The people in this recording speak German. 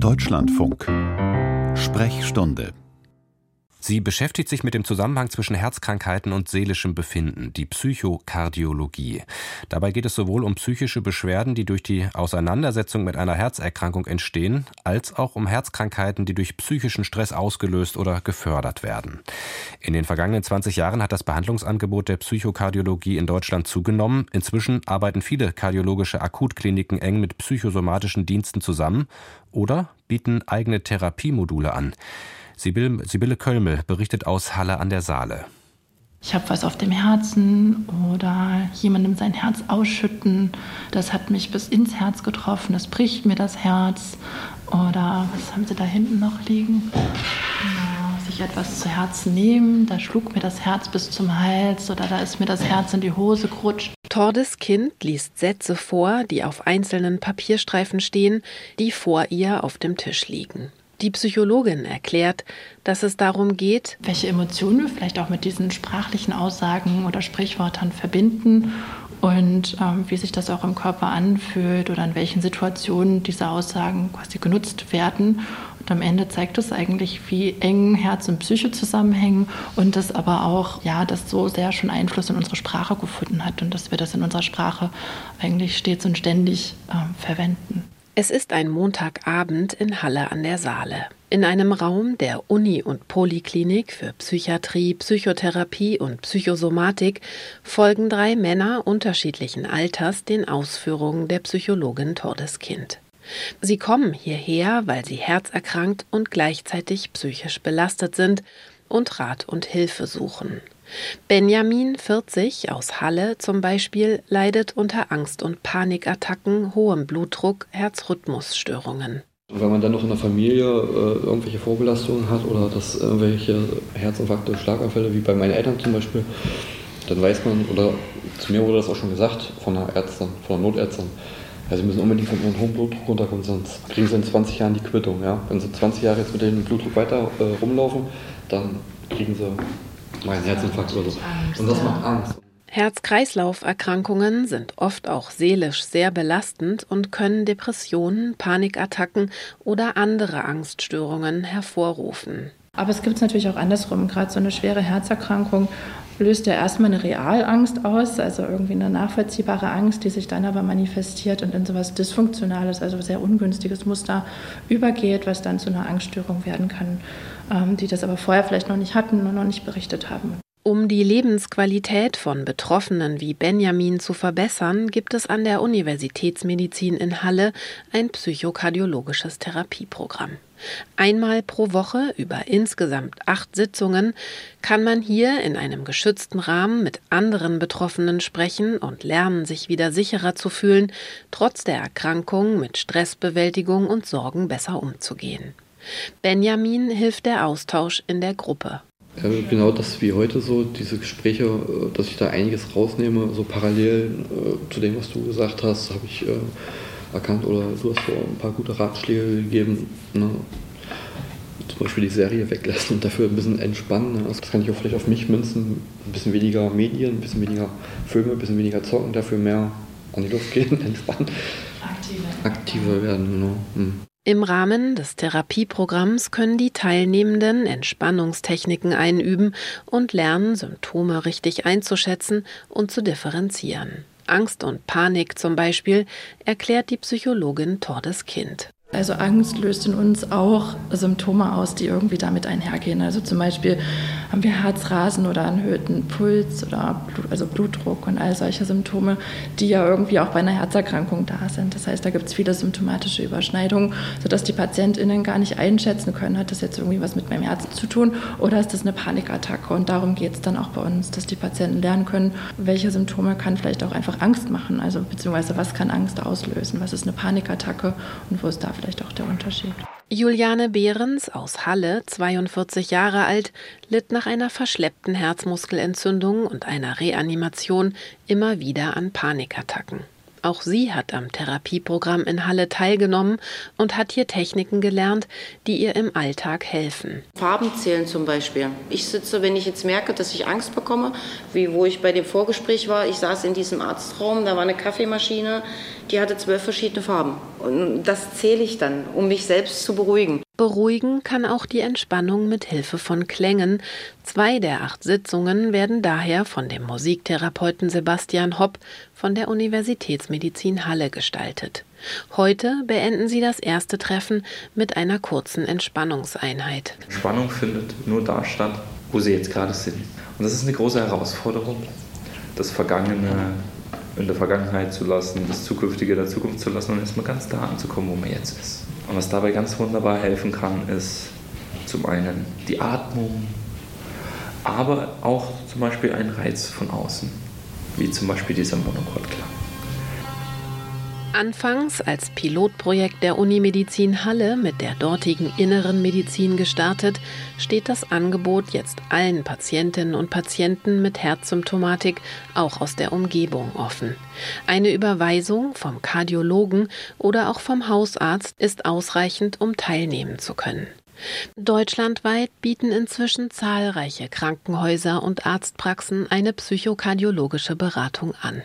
Deutschlandfunk. Sprechstunde Sie beschäftigt sich mit dem Zusammenhang zwischen Herzkrankheiten und seelischem Befinden, die Psychokardiologie. Dabei geht es sowohl um psychische Beschwerden, die durch die Auseinandersetzung mit einer Herzerkrankung entstehen, als auch um Herzkrankheiten, die durch psychischen Stress ausgelöst oder gefördert werden. In den vergangenen 20 Jahren hat das Behandlungsangebot der Psychokardiologie in Deutschland zugenommen. Inzwischen arbeiten viele kardiologische Akutkliniken eng mit psychosomatischen Diensten zusammen oder bieten eigene Therapiemodule an. Sibylle, Sibylle Kölmel berichtet aus Halle an der Saale. Ich habe was auf dem Herzen oder jemandem sein Herz ausschütten. Das hat mich bis ins Herz getroffen. Das bricht mir das Herz. Oder was haben Sie da hinten noch liegen? Ja, sich etwas zu Herzen nehmen. Da schlug mir das Herz bis zum Hals oder da ist mir das Herz in die Hose gerutscht. Tordes Kind liest Sätze vor, die auf einzelnen Papierstreifen stehen, die vor ihr auf dem Tisch liegen. Die Psychologin erklärt, dass es darum geht, welche Emotionen wir vielleicht auch mit diesen sprachlichen Aussagen oder Sprichwörtern verbinden und ähm, wie sich das auch im Körper anfühlt oder in welchen Situationen diese Aussagen quasi genutzt werden. Und am Ende zeigt es eigentlich, wie eng Herz und Psyche zusammenhängen und das aber auch, ja, das so sehr schon Einfluss in unsere Sprache gefunden hat und dass wir das in unserer Sprache eigentlich stets und ständig ähm, verwenden. Es ist ein Montagabend in Halle an der Saale. In einem Raum der Uni- und Poliklinik für Psychiatrie, Psychotherapie und Psychosomatik folgen drei Männer unterschiedlichen Alters den Ausführungen der Psychologin Tordeskind. Sie kommen hierher, weil sie herzerkrankt und gleichzeitig psychisch belastet sind und Rat und Hilfe suchen. Benjamin, 40, aus Halle zum Beispiel, leidet unter Angst- und Panikattacken, hohem Blutdruck, Herzrhythmusstörungen. Wenn man dann noch in der Familie äh, irgendwelche Vorbelastungen hat oder dass irgendwelche Herzinfarkte, Schlaganfälle, wie bei meinen Eltern zum Beispiel, dann weiß man, oder zu mir wurde das auch schon gesagt von der Ärztin, von der Notärztin, ja, sie müssen unbedingt von ihrem hohen Blutdruck runterkommen, sonst kriegen sie in 20 Jahren die Quittung. Ja? Wenn sie 20 Jahre jetzt mit dem Blutdruck weiter äh, rumlaufen, dann kriegen sie mein Herzinfarkt oder so. Und das macht Angst. Herz-Kreislauf-Erkrankungen sind oft auch seelisch sehr belastend und können Depressionen, Panikattacken oder andere Angststörungen hervorrufen. Aber es gibt es natürlich auch andersrum. Gerade so eine schwere Herzerkrankung löst ja erstmal eine Realangst aus, also irgendwie eine nachvollziehbare Angst, die sich dann aber manifestiert und in so etwas Dysfunktionales, also sehr ungünstiges Muster übergeht, was dann zu einer Angststörung werden kann, ähm, die das aber vorher vielleicht noch nicht hatten und noch nicht berichtet haben. Um die Lebensqualität von Betroffenen wie Benjamin zu verbessern, gibt es an der Universitätsmedizin in Halle ein psychokardiologisches Therapieprogramm. Einmal pro Woche über insgesamt acht Sitzungen kann man hier in einem geschützten Rahmen mit anderen Betroffenen sprechen und lernen, sich wieder sicherer zu fühlen, trotz der Erkrankung mit Stressbewältigung und Sorgen besser umzugehen. Benjamin hilft der Austausch in der Gruppe. Äh, genau das wie heute so, diese Gespräche, äh, dass ich da einiges rausnehme, so parallel äh, zu dem, was du gesagt hast, habe ich erkannt oder du hast so ein paar gute Ratschläge gegeben. Ne? Zum Beispiel die Serie weglassen und dafür ein bisschen entspannen. Ne? Das kann ich auch vielleicht auf mich münzen. Ein bisschen weniger Medien, ein bisschen weniger Filme, ein bisschen weniger zocken, dafür mehr an die Luft gehen, entspannen. Aktiver. Aktiver werden, genau. Hm. Im Rahmen des Therapieprogramms können die Teilnehmenden Entspannungstechniken einüben und lernen, Symptome richtig einzuschätzen und zu differenzieren. Angst und Panik zum Beispiel erklärt die Psychologin Tordes Kind. Also Angst löst in uns auch Symptome aus, die irgendwie damit einhergehen. Also zum Beispiel haben wir Herzrasen oder erhöhten Puls oder Blut, also Blutdruck und all solche Symptome, die ja irgendwie auch bei einer Herzerkrankung da sind. Das heißt, da gibt es viele symptomatische Überschneidungen, sodass die PatientInnen gar nicht einschätzen können, hat das jetzt irgendwie was mit meinem Herzen zu tun oder ist das eine Panikattacke? Und darum geht es dann auch bei uns, dass die Patienten lernen können, welche Symptome kann vielleicht auch einfach Angst machen, also beziehungsweise was kann Angst auslösen, was ist eine Panikattacke und wo ist da vielleicht auch der Unterschied. Juliane Behrens aus Halle, 42 Jahre alt, litt nach einer verschleppten Herzmuskelentzündung und einer Reanimation immer wieder an Panikattacken. Auch sie hat am Therapieprogramm in Halle teilgenommen und hat hier Techniken gelernt, die ihr im Alltag helfen. Farben zählen zum Beispiel. Ich sitze, wenn ich jetzt merke, dass ich Angst bekomme, wie wo ich bei dem Vorgespräch war, ich saß in diesem Arztraum, da war eine Kaffeemaschine, die hatte zwölf verschiedene Farben. Und das zähle ich dann, um mich selbst zu beruhigen. Beruhigen kann auch die Entspannung mit Hilfe von Klängen. Zwei der acht Sitzungen werden daher von dem Musiktherapeuten Sebastian Hopp von der Universitätsmedizin Halle gestaltet. Heute beenden sie das erste Treffen mit einer kurzen Entspannungseinheit. Spannung findet nur da statt, wo sie jetzt gerade sind. Und das ist eine große Herausforderung, das Vergangene in der Vergangenheit zu lassen, das Zukünftige der Zukunft zu lassen und erstmal ganz da anzukommen, wo man jetzt ist. Und was dabei ganz wunderbar helfen kann, ist zum einen die Atmung, aber auch zum Beispiel ein Reiz von außen, wie zum Beispiel dieser Monokordklang. Anfangs als Pilotprojekt der Unimedizin Halle mit der dortigen inneren Medizin gestartet, steht das Angebot jetzt allen Patientinnen und Patienten mit Herzsymptomatik auch aus der Umgebung offen. Eine Überweisung vom Kardiologen oder auch vom Hausarzt ist ausreichend, um teilnehmen zu können. Deutschlandweit bieten inzwischen zahlreiche Krankenhäuser und Arztpraxen eine psychokardiologische Beratung an.